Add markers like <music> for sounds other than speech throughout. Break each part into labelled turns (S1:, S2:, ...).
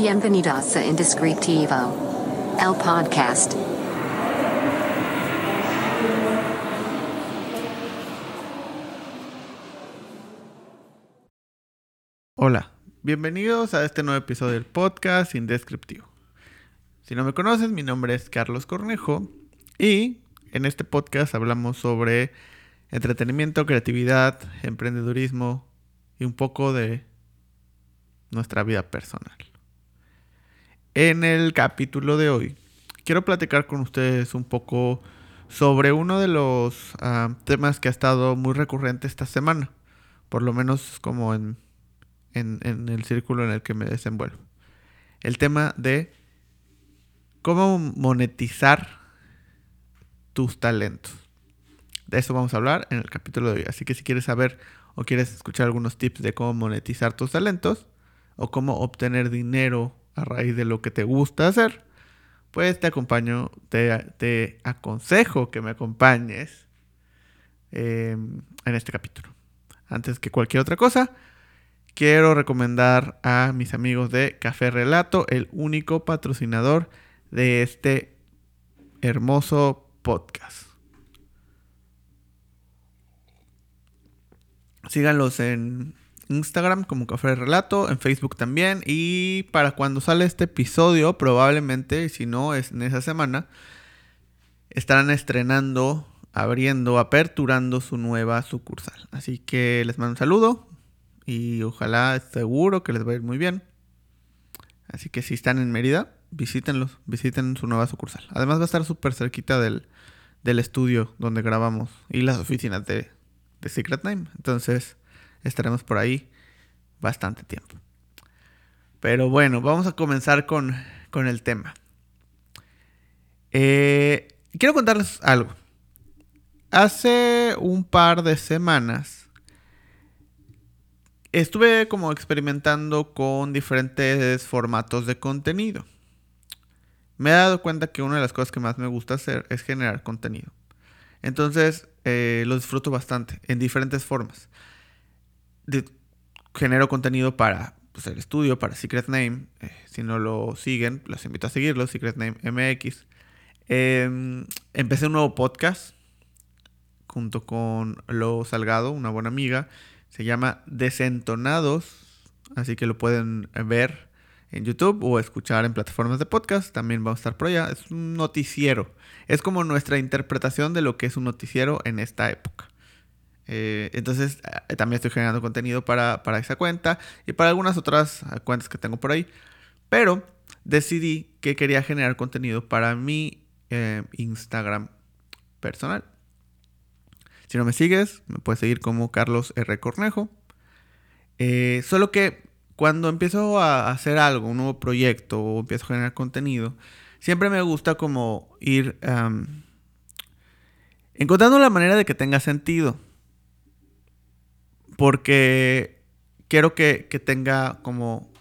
S1: Bienvenidos a Indescriptivo, el podcast.
S2: Hola, bienvenidos a este nuevo episodio del podcast Indescriptivo. Si no me conoces, mi nombre es Carlos Cornejo y en este podcast hablamos sobre entretenimiento, creatividad, emprendedurismo y un poco de nuestra vida personal. En el capítulo de hoy quiero platicar con ustedes un poco sobre uno de los ah, temas que ha estado muy recurrente esta semana, por lo menos como en, en, en el círculo en el que me desenvuelvo. El tema de cómo monetizar tus talentos. De eso vamos a hablar en el capítulo de hoy. Así que si quieres saber o quieres escuchar algunos tips de cómo monetizar tus talentos o cómo obtener dinero a raíz de lo que te gusta hacer, pues te acompaño, te, aconsejo que me acompañes em, en este capítulo. Antes que cualquier otra cosa, quiero recomendar a mis amigos de Café Relato, el único patrocinador de este hermoso podcast. Síganlos en Instagram como Café Relato, en Facebook también. Y para cuando sale este episodio, probablemente, si no es en esa semana, estarán estrenando, abriendo, aperturando su nueva sucursal. Así que les mando un saludo y ojalá, seguro que les va a ir muy bien. Así que si están en Mérida, visítenlos, visiten su nueva sucursal. Además va a estar súper cerquita del, estudio donde grabamos y las oficinas de, de Secret Name. Entonces estaremos por ahí bastante tiempo. Pero bueno, vamos a comenzar con, el tema. Eh, quiero contarles algo. Hace un par de semanas estuve como experimentando con diferentes formatos de contenido. Me he dado cuenta que una de las cosas que más me gusta hacer es generar contenido. Entonces eh, lo disfruto bastante en diferentes formas genero contenido para pues, el estudio, para Secret Name. Eh, si no lo siguen, los invito a seguirlo, Secret Name MX. Em, empecé un nuevo podcast junto con Lo Salgado, una buena amiga. Se llama Desentonados. Así que lo pueden ver en YouTube o escuchar en plataformas de podcast. También vamos a estar por allá. Es un noticiero. Es como nuestra interpretación de lo que es un noticiero en esta época. Eh, entonces eh, también estoy generando contenido para, esa cuenta y para algunas otras eh, cuentas que tengo por ahí. Pero decidí que quería generar contenido para mi Instagram personal. Si no me sigues, me puedes seguir como Carlos R. Cornejo. solo que cuando empiezo a hacer algo, un nuevo proyecto o empiezo a generar contenido, siempre me gusta como ir encontrando la manera de que tenga sentido porque quiero que, tenga como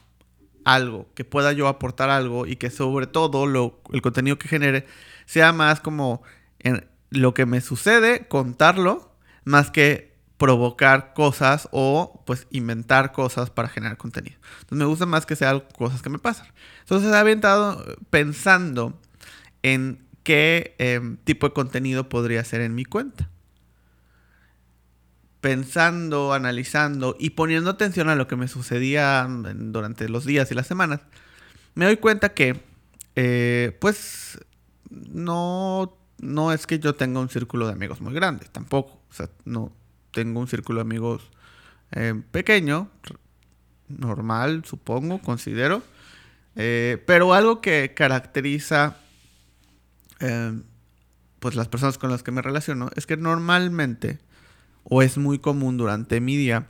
S2: algo, que pueda yo aportar algo y que sobre todo lo, el contenido que genere sea más como en lo que me sucede, contarlo, más que provocar cosas o pues inventar cosas para generar contenido. Entonces me gusta más que sean cosas que me pasan. Entonces he aventado pensando en qué em, tipo de contenido podría ser en mi cuenta pensando, analizando y poniendo atención a lo que me sucedía durante los días y las semanas, me doy cuenta que, eh, pues, no, no es que yo tenga un círculo de amigos muy grande, tampoco. O sea, no tengo un círculo de amigos eh, pequeño, normal, supongo, considero. Eh, pero algo que caracteriza pues las personas con las que me relaciono es que normalmente o es muy común durante mi día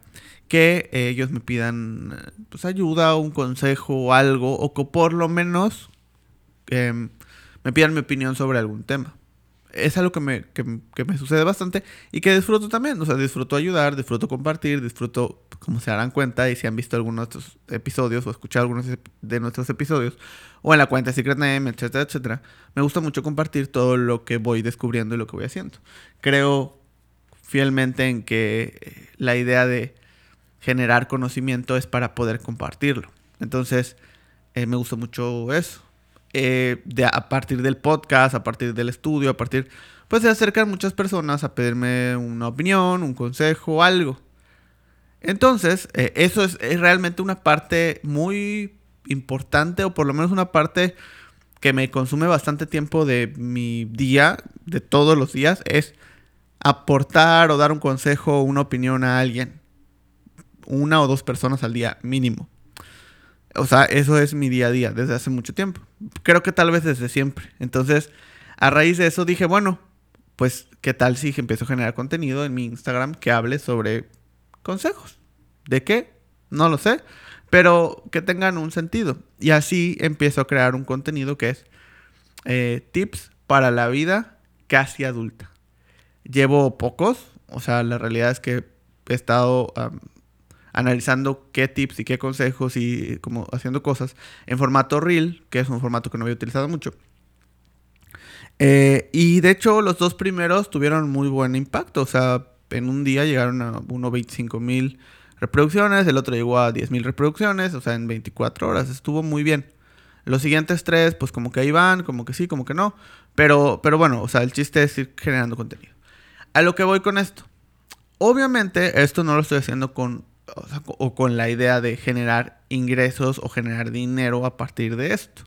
S2: que ellos me pidan pues, ayuda, un consejo o algo, o que por lo menos em, me pidan mi opinión sobre algún tema. Es algo que me, que, me, sucede bastante y que disfruto también. O sea, disfruto ayudar, disfruto compartir, disfruto, como se darán cuenta y si han visto algunos de estos episodios o escuchado algunos de nuestros episodios, o en la cuenta Secret Name, etcétera, etcétera. Me gusta mucho compartir todo lo que voy descubriendo y lo que voy haciendo. Creo fielmente en que eh, la idea de generar conocimiento es para poder compartirlo. Entonces, Eh, me gusta mucho eso. Eh, de, a partir del podcast, a partir del estudio, a partir... Pues se acercan muchas personas a pedirme una opinión, un consejo, algo. Entonces, eh, eso es, es, realmente una parte muy importante, o por lo menos una parte que me consume bastante tiempo de mi día, de todos los días, es aportar o dar un consejo o una opinión a alguien. Una o dos personas al día mínimo. O sea, eso es mi día a día desde hace mucho tiempo. Creo que tal vez desde siempre. Entonces, a raíz de eso dije, bueno, pues, ¿qué tal si empiezo a generar contenido en mi Instagram que hable sobre consejos? ¿De qué? No lo sé, pero que tengan un sentido. Y así empiezo a crear un contenido que es eh, tips para la vida casi adulta. Llevo pocos, o sea, la realidad es que he estado analizando qué tips y qué consejos y como haciendo cosas en formato reel, que es un formato que no había utilizado mucho. Eh, y de hecho los dos primeros tuvieron muy buen impacto, o sea, en un día llegaron a 1.25 mil reproducciones, el otro llegó a 10.000 reproducciones, o sea, en 24 horas, estuvo muy bien. Los siguientes tres, pues como que ahí van, como que sí, como que no, pero, pero bueno, o sea, el chiste es ir generando contenido. A lo que voy con esto. Obviamente, esto no lo estoy haciendo con, o, con la idea de generar ingresos o generar dinero a partir de esto.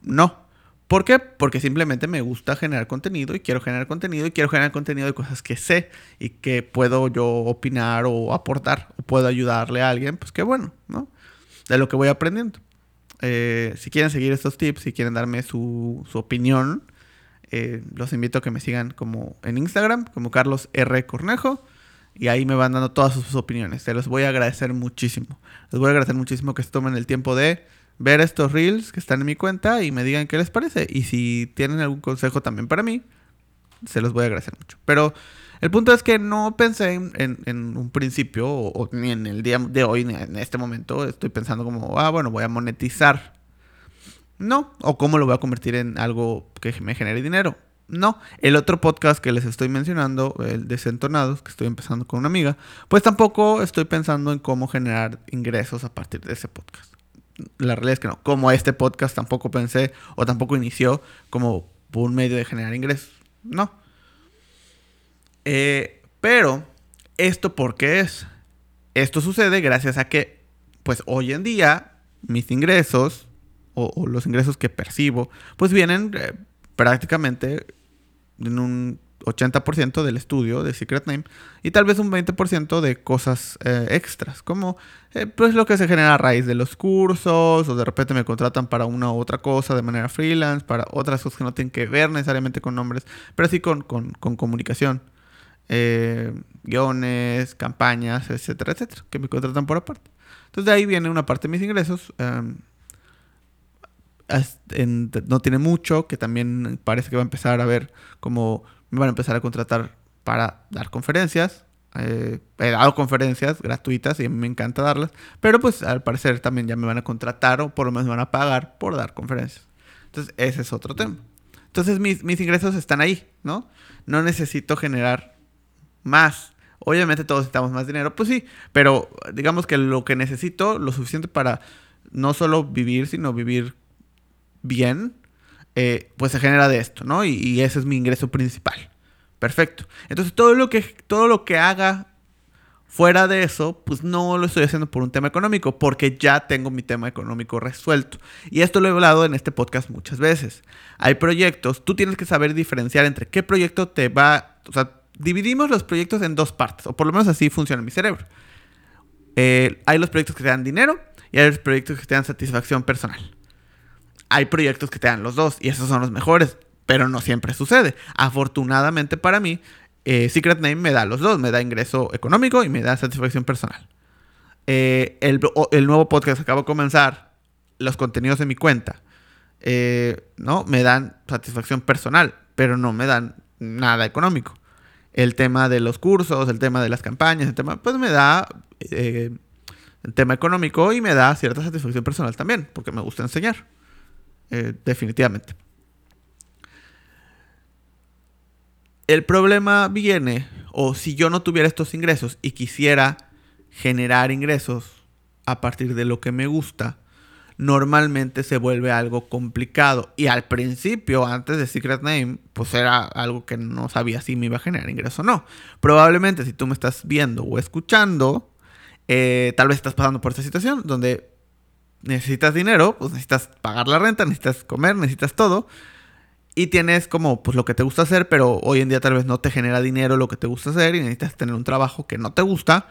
S2: No, ¿Por qué? Porque simplemente me gusta generar contenido y quiero generar contenido y quiero generar contenido de cosas que sé y que puedo yo opinar o aportar o puedo ayudarle a alguien, pues qué bueno, ¿no? De lo que voy aprendiendo. Eh, si quieren seguir estos tips, si quieren darme su, su opinión, eh, los invito a que me sigan como en Instagram, como Carlos R. Cornejo, y ahí me van dando todas sus opiniones. Se los voy a agradecer muchísimo. Les voy a agradecer muchísimo que se tomen el tiempo de ver estos reels que están en mi cuenta y me digan qué les parece. Y si tienen algún consejo también para mí, se los voy a agradecer mucho. Pero el punto es que no pensé en, un principio, ni en el día de hoy, ni en este momento, estoy pensando como, ah, bueno, voy a monetizar. No, o cómo lo voy a convertir en algo que me genere dinero. No, el otro podcast que les estoy mencionando, el Desentonados, que estoy empezando con una amiga, pues tampoco estoy pensando en cómo generar ingresos a partir de ese podcast la realidad es que no. Como este podcast tampoco pensé o tampoco inició como un medio de generar ingresos. No. Eh, pero, ¿esto por qué es? Esto sucede gracias a que, pues hoy en día, mis ingresos o, los ingresos que percibo, pues vienen eh, prácticamente en un 80% del estudio de Secret Name y tal vez un 20% de cosas eh, extras, como eh, pues lo que se genera a raíz de los cursos o de repente me contratan para una u otra cosa de manera freelance, para otras cosas que no tienen que ver necesariamente con nombres, pero sí con, comunicación, eh, guiones, campañas, etcétera, etcétera, que me contratan por aparte. Entonces de ahí viene una parte de mis ingresos. No tiene mucho, que también parece que va a empezar a ver como me van a empezar a contratar para dar conferencias. Eh, he dado conferencias gratuitas y me encanta darlas, pero pues al parecer también ya me van a contratar o por lo menos me van a pagar por dar conferencias. Entonces ese es otro tema. Entonces mis, mis ingresos están ahí, ¿no? No necesito generar más. Obviamente todos necesitamos más dinero, pues sí, pero digamos que lo que necesito, lo suficiente para no solo vivir, sino vivir bien, eh, pues se genera de esto, ¿no? Y, ese es mi ingreso principal. Perfecto. Entonces todo lo que, todo lo que haga fuera de eso, pues no lo estoy haciendo por un tema económico, porque ya tengo mi tema económico resuelto. Y esto lo he hablado en este podcast muchas veces. Hay proyectos, tú tienes que saber diferenciar entre qué proyecto te va... O sea, dividimos los proyectos en dos partes, o por lo menos así funciona mi cerebro. Eh, hay los proyectos que te dan dinero y hay los proyectos que te dan satisfacción personal hay proyectos que te dan los dos y esos son los mejores, pero no siempre sucede. Afortunadamente para mí, eh, Secret Name me da los dos, me da ingreso económico y me da satisfacción personal. Eh, el, nuevo podcast acaba de comenzar, los contenidos de mi cuenta, eh, ¿no? Me dan satisfacción personal, pero no me dan nada económico. El tema de los cursos, el tema de las campañas, el tema, pues me da el tema económico y me da cierta satisfacción personal también, porque me gusta enseñar. Eh, definitivamente. El problema viene, o si yo no tuviera estos ingresos y quisiera generar ingresos a partir de lo que me gusta, normalmente se vuelve algo complicado. Y al principio, antes de Secret Name, pues era algo que no sabía si me iba a generar ingreso o no. Probablemente si tú me estás viendo o escuchando, eh, tal vez estás pasando por esta situación donde necesitas dinero, pues necesitas pagar la renta, necesitas comer, necesitas todo. Y tienes como pues lo que te gusta hacer, pero hoy en día tal vez no te genera dinero lo que te gusta hacer y necesitas tener un trabajo que no te gusta,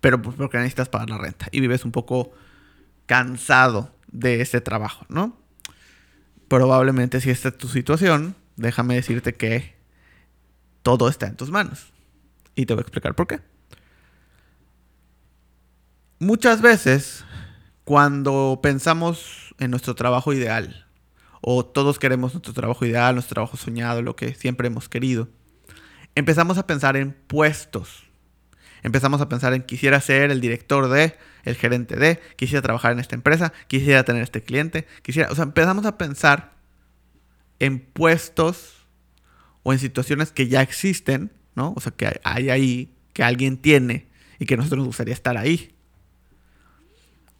S2: pero pues porque necesitas pagar la renta. Y vives un poco cansado de ese trabajo, ¿no? Probablemente si esta es tu situación, déjame decirte que todo está en tus manos. Y te voy a explicar por qué. Muchas veces, cuando pensamos en nuestro trabajo ideal, o todos queremos nuestro trabajo ideal, nuestro trabajo soñado, lo que siempre hemos querido, empezamos a pensar en puestos. Empezamos a pensar en quisiera ser el director de, el gerente de, quisiera trabajar en esta empresa, quisiera tener este cliente, quisiera, o sea, empezamos a pensar en puestos o en situaciones que ya existen, ¿no? O sea, que hay ahí, que alguien tiene y que nosotros nos gustaría estar ahí.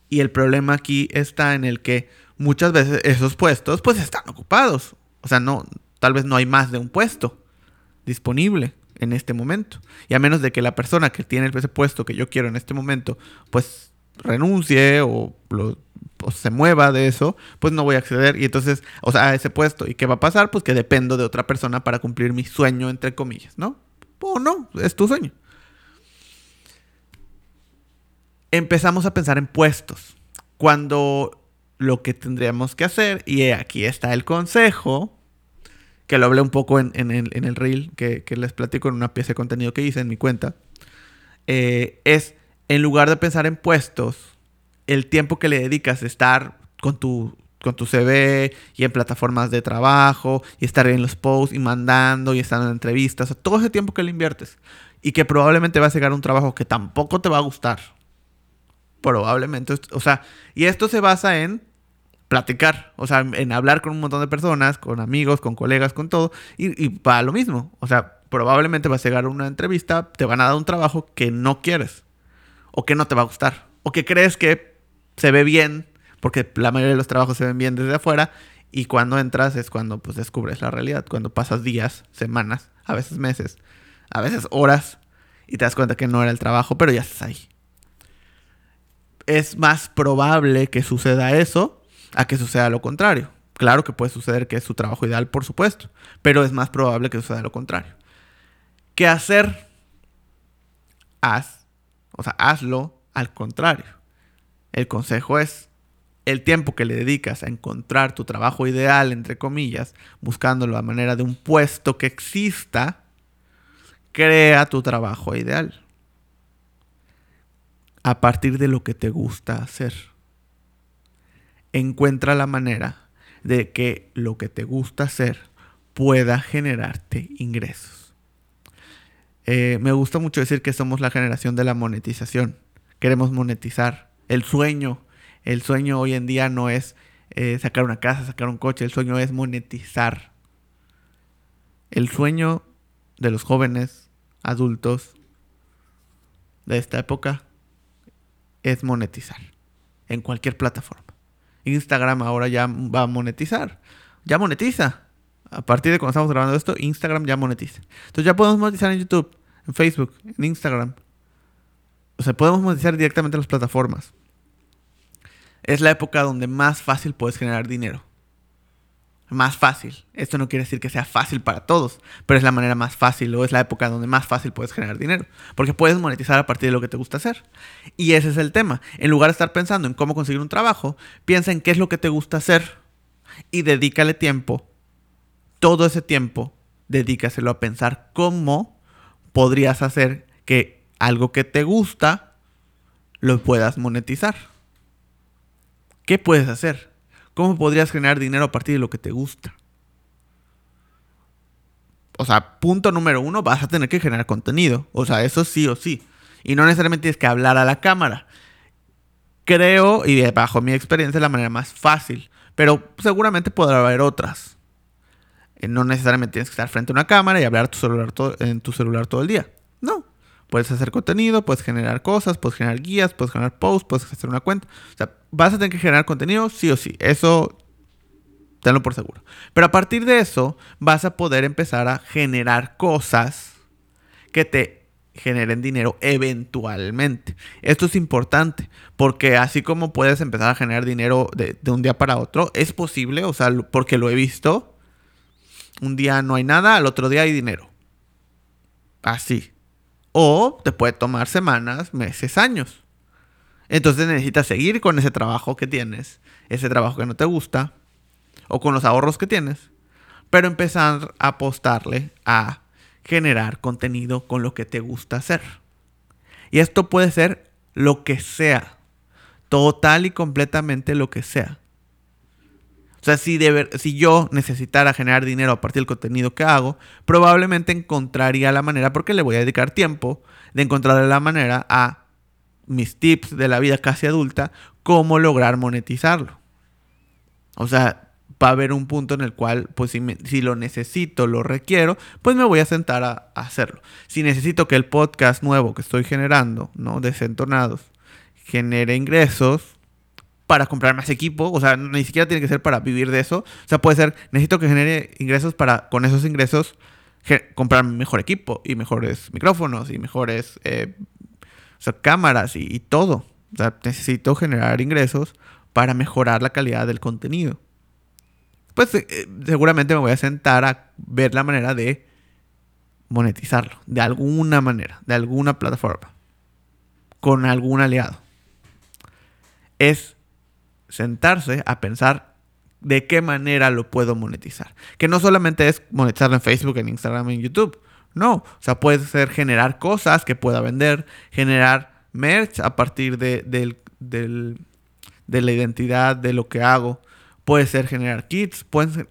S2: Y el problema aquí está en el que muchas veces esos puestos pues están ocupados. O sea, no, tal vez no hay más de un puesto disponible en este momento. Y a menos de que la persona que tiene ese puesto que yo quiero en este momento, pues renuncie o, se mueva de eso, pues no voy a acceder. Y entonces, o sea, a ese puesto. ¿Y qué va a pasar? Pues que dependo de otra persona para cumplir mi sueño, entre comillas, ¿no? O no, es tu sueño. Empezamos a pensar en puestos. Cuando lo que tendríamos que hacer, y aquí está el consejo, que lo hablé un poco en, el, reel que, les platico en una pieza de contenido que hice en mi cuenta, eh, es en lugar de pensar en puestos, el tiempo que le dedicas a estar con tu, con tu CV y en plataformas de trabajo y estar en los posts y mandando y estando en entrevistas, todo ese tiempo que le inviertes y que probablemente vas a llegar a un trabajo que tampoco te va a gustar. Probablemente, o sea, y esto se basa en platicar, o sea, en hablar con un montón de personas, con amigos, con colegas, con todo, y, para lo mismo, o sea, probablemente vas a llegar una entrevista, te van a dar un trabajo que no quieres o que no te va a gustar, o que crees que se ve bien, porque la mayoría de los trabajos se ven bien desde afuera, y cuando entras es cuando pues descubres la realidad, cuando pasas días, semanas, a veces meses, a veces horas, y te das cuenta que no era el trabajo, pero ya estás ahí. Es más probable que suceda eso a que suceda lo contrario. Claro que puede suceder que es su trabajo ideal, por supuesto, pero es más probable que suceda lo contrario. ¿Qué hacer? Haz o sea, hazlo al contrario. El consejo es el tiempo que le dedicas a encontrar tu trabajo ideal, entre comillas, buscándolo a manera de un puesto que exista, crea tu trabajo ideal. A partir de lo que te gusta hacer. Encuentra la manera de que lo que te gusta hacer pueda generarte ingresos. Eh, me gusta mucho decir que somos la generación de la monetización. Queremos monetizar. El sueño, el sueño hoy en día no es eh, sacar una casa, sacar un coche, el sueño es monetizar. El sueño de los jóvenes, adultos de esta época es monetizar en cualquier plataforma. Instagram ahora ya va a monetizar. Ya monetiza. A partir de cuando estamos grabando esto, Instagram ya monetiza. Entonces ya podemos monetizar en YouTube en Facebook, en Instagram. O sea, podemos monetizar directamente en las plataformas. Es la época donde más fácil puedes generar dinero. Más fácil. Esto no quiere decir que sea fácil para todos, pero es la manera más fácil o es la época donde más fácil puedes generar dinero. Porque puedes monetizar a partir de lo que te gusta hacer. Y ese es el tema. En lugar de estar pensando en cómo conseguir un trabajo, piensa en qué es lo que te gusta hacer y dedícale tiempo. Todo ese tiempo, dedícaselo a pensar cómo podrías hacer que algo que te gusta lo puedas monetizar. ¿Qué puedes hacer? ¿Cómo podrías generar dinero a partir de lo que te gusta? O sea, punto número uno, vas a tener que generar contenido. O sea, eso sí o sí. Y no necesariamente tienes que hablar a la cámara. Creo, y bajo mi experiencia, es la manera más fácil. Pero seguramente podrá haber otras. Eh, no necesariamente tienes que estar frente a una cámara y hablar tu celular en tu celular todo el día. No. Puedes hacer contenido, puedes generar cosas, puedes generar guías, puedes generar posts, puedes hacer una cuenta. O sea, vas a tener que generar contenido sí o sí. Eso tenlo por seguro. Pero a partir de eso vas a poder empezar a generar cosas que te generen dinero eventualmente. Esto es importante porque así como puedes empezar a generar dinero de, de, un día para otro, es posible, o sea, porque lo he visto. Un día no hay nada, al otro día hay dinero. Así. O te puede tomar semanas, meses, años. Entonces necesitas seguir con ese trabajo que tienes, ese trabajo que no te gusta, o con los ahorros que tienes, pero empezar a apostarle a generar contenido con lo que te gusta hacer. Y esto puede ser lo que sea, total y completamente lo que sea. O sea, si, si yo necesitara generar dinero a partir del contenido que hago, probablemente encontraría la manera, porque le voy a dedicar tiempo, de encontrar la manera a mis tips de la vida casi adulta, cómo lograr monetizarlo. O sea, va a haber un punto en el cual, pues si, si lo necesito, lo requiero, pues me voy a sentar a, a, hacerlo. Si necesito que el podcast nuevo que estoy generando, ¿no? Desentonados, genere ingresos, para comprar más equipo, o sea, ni siquiera tiene que ser para vivir de eso, o sea, puede ser, necesito que genere ingresos para, con esos ingresos, comprar mejor equipo y mejores micrófonos y mejores eh, o sea, cámaras y, todo. O sea, necesito generar ingresos para mejorar la calidad del contenido. Pues eh, seguramente me voy a sentar a ver la manera de monetizarlo, de alguna manera, de alguna plataforma, con algún aliado. Es sentarse a pensar de qué manera lo puedo monetizar. Que no solamente es monetizarlo en Facebook, en Instagram, en YouTube. No, o sea, puede ser generar cosas que pueda vender, generar merch a partir de, del, del, de la identidad de lo que hago. Puede ser generar kits, pueden ser,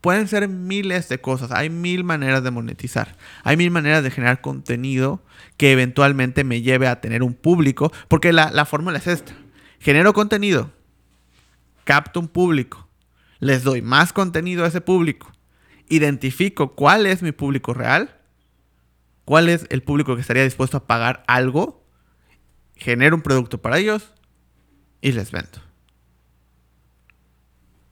S2: pueden ser miles de cosas. Hay mil maneras de monetizar. Hay mil maneras de generar contenido que eventualmente me lleve a tener un público. Porque la, la fórmula es esta. Genero contenido, capto un público, les doy más contenido a ese público, identifico cuál es mi público real, cuál es el público que estaría dispuesto a pagar algo, genero un producto para ellos y les vendo.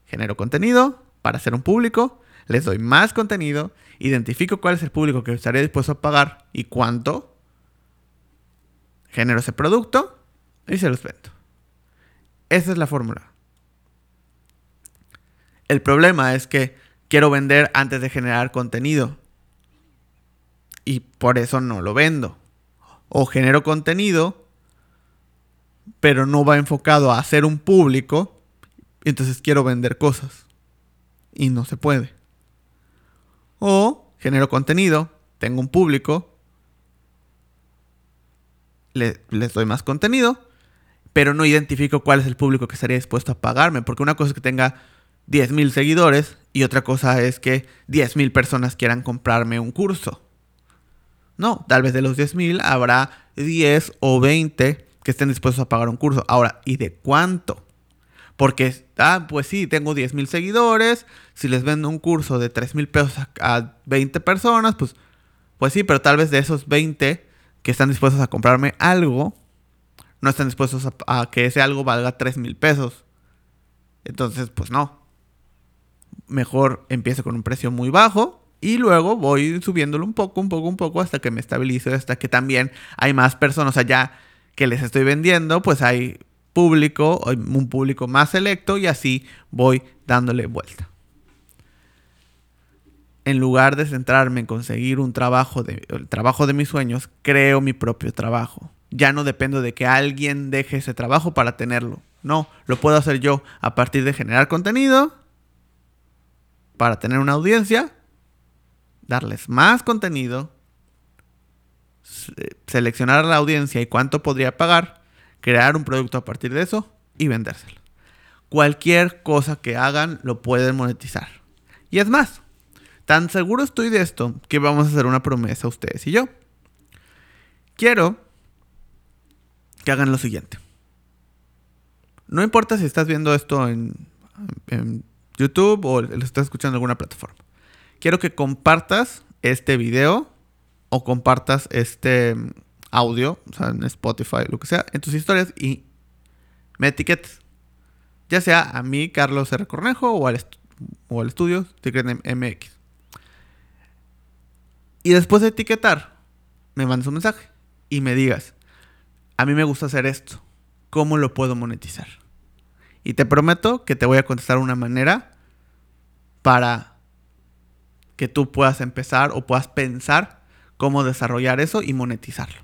S2: Genero contenido para hacer un público, les doy más contenido, identifico cuál es el público que estaría dispuesto a pagar y cuánto, genero ese producto y se los vendo. Esa es la fórmula. El problema es que quiero vender antes de generar contenido. Y por eso no lo vendo. O genero contenido, pero no va enfocado a hacer un público. Entonces quiero vender cosas. Y no se puede. O genero contenido, tengo un público, le, les doy más contenido, pero no identifico cuál es el público que estaría dispuesto a pagarme. Porque una cosa es que tenga 10.000 seguidores y otra cosa es que 10.000 personas quieran comprarme un curso. No, tal vez de los 10.000 habrá 10 o 20 que estén dispuestos a pagar un curso. Ahora, ¿y de cuánto? Porque, ah, pues sí, tengo 10.000 seguidores, si les vendo un curso de 3.000 pesos a, 20 personas, pues, pues sí, pero tal vez de esos 20 que están dispuestos a comprarme algo, no están dispuestos a, a que ese algo valga 3.000 pesos. Entonces, pues no, mejor empiezo con un precio muy bajo y luego voy subiéndolo un poco, un poco, un poco hasta que me estabilice, hasta que también hay más personas allá que les estoy vendiendo, pues hay público, un público más selecto y así voy dándole vuelta. En lugar de centrarme en conseguir un trabajo de, el trabajo de mis sueños, creo mi propio trabajo. Ya no dependo de que alguien deje ese trabajo para tenerlo. No, lo puedo hacer yo a partir de generar contenido, para tener una audiencia, darles más contenido, seleccionar a la audiencia y cuánto podría pagar, crear un producto a partir de eso y vendérselo. Cualquier cosa que hagan lo pueden monetizar. Y es más, tan seguro estoy de esto que vamos a hacer una promesa a ustedes y yo. Quiero que hagan lo siguiente. No importa si estás viendo esto en, YouTube o lo estás escuchando en alguna plataforma. Quiero que compartas este video o compartas este audio, o sea, en Spotify, lo que sea, en tus historias y me etiquetes. Ya sea a mí, Carlos R. Cornejo, o al, o al estudio Secret MX. Y después de etiquetar, me mandes un mensaje y me digas, a mí me gusta hacer esto, ¿cómo lo puedo monetizar? Y te prometo que te voy a contestar una manera para que tú puedas empezar o puedas pensar cómo desarrollar eso y monetizarlo.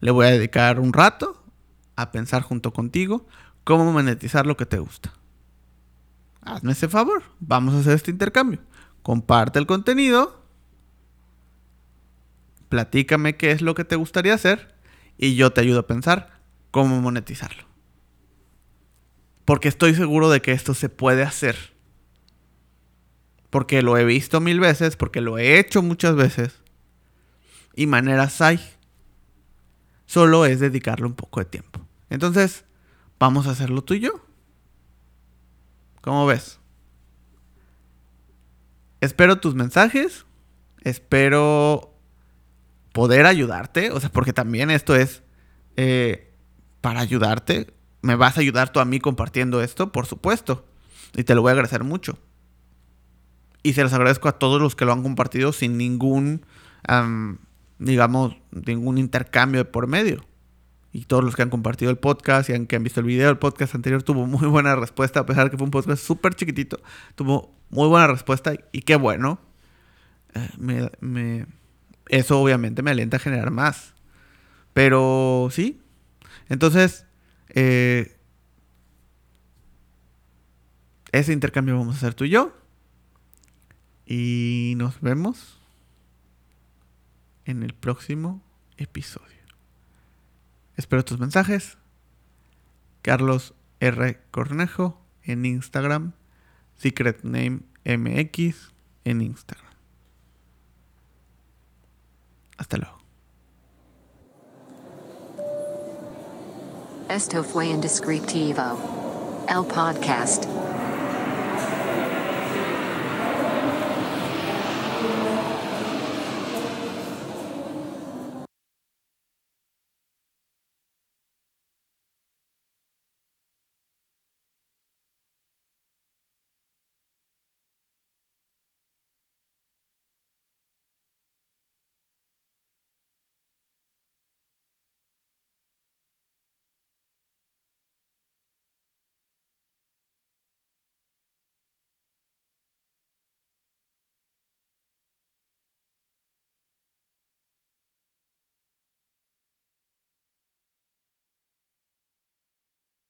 S2: Le voy a dedicar un rato a pensar junto contigo cómo monetizar lo que te gusta. Hazme ese favor, vamos a hacer este intercambio. Comparte el contenido, platícame qué es lo que te gustaría hacer y yo te ayudo a pensar cómo monetizarlo. Porque estoy seguro de que esto se puede hacer. Porque lo he visto mil veces, porque lo he hecho muchas veces. Y maneras hay. Solo es dedicarle un poco de tiempo. Entonces, vamos a hacerlo tú y yo. ¿Cómo ves? Espero tus mensajes. Espero poder ayudarte. O sea, porque también esto es eh, para ayudarte. Me vas a ayudar tú a mí compartiendo esto, por supuesto. Y te lo voy a agradecer mucho. Y se los agradezco a todos los que lo han compartido sin ningún, digamos, ningún intercambio de por medio. Y todos los que han compartido el podcast y que han visto el video, el podcast anterior tuvo muy <laughs> buena respuesta, a pesar de que fue un podcast súper chiquitito. Tuvo muy buena respuesta y qué bueno. Eh, eso obviamente me alienta a generar más. Pero sí. Entonces, eh, ese intercambio vamos a hacer tú y yo. Y nos vemos en el próximo episodio. Espero tus mensajes. Carlos R. Cornejo en Instagram. Secret Name MX en Instagram. Hasta luego.
S1: Esto fue Indescriptivo. El podcast. Thank you.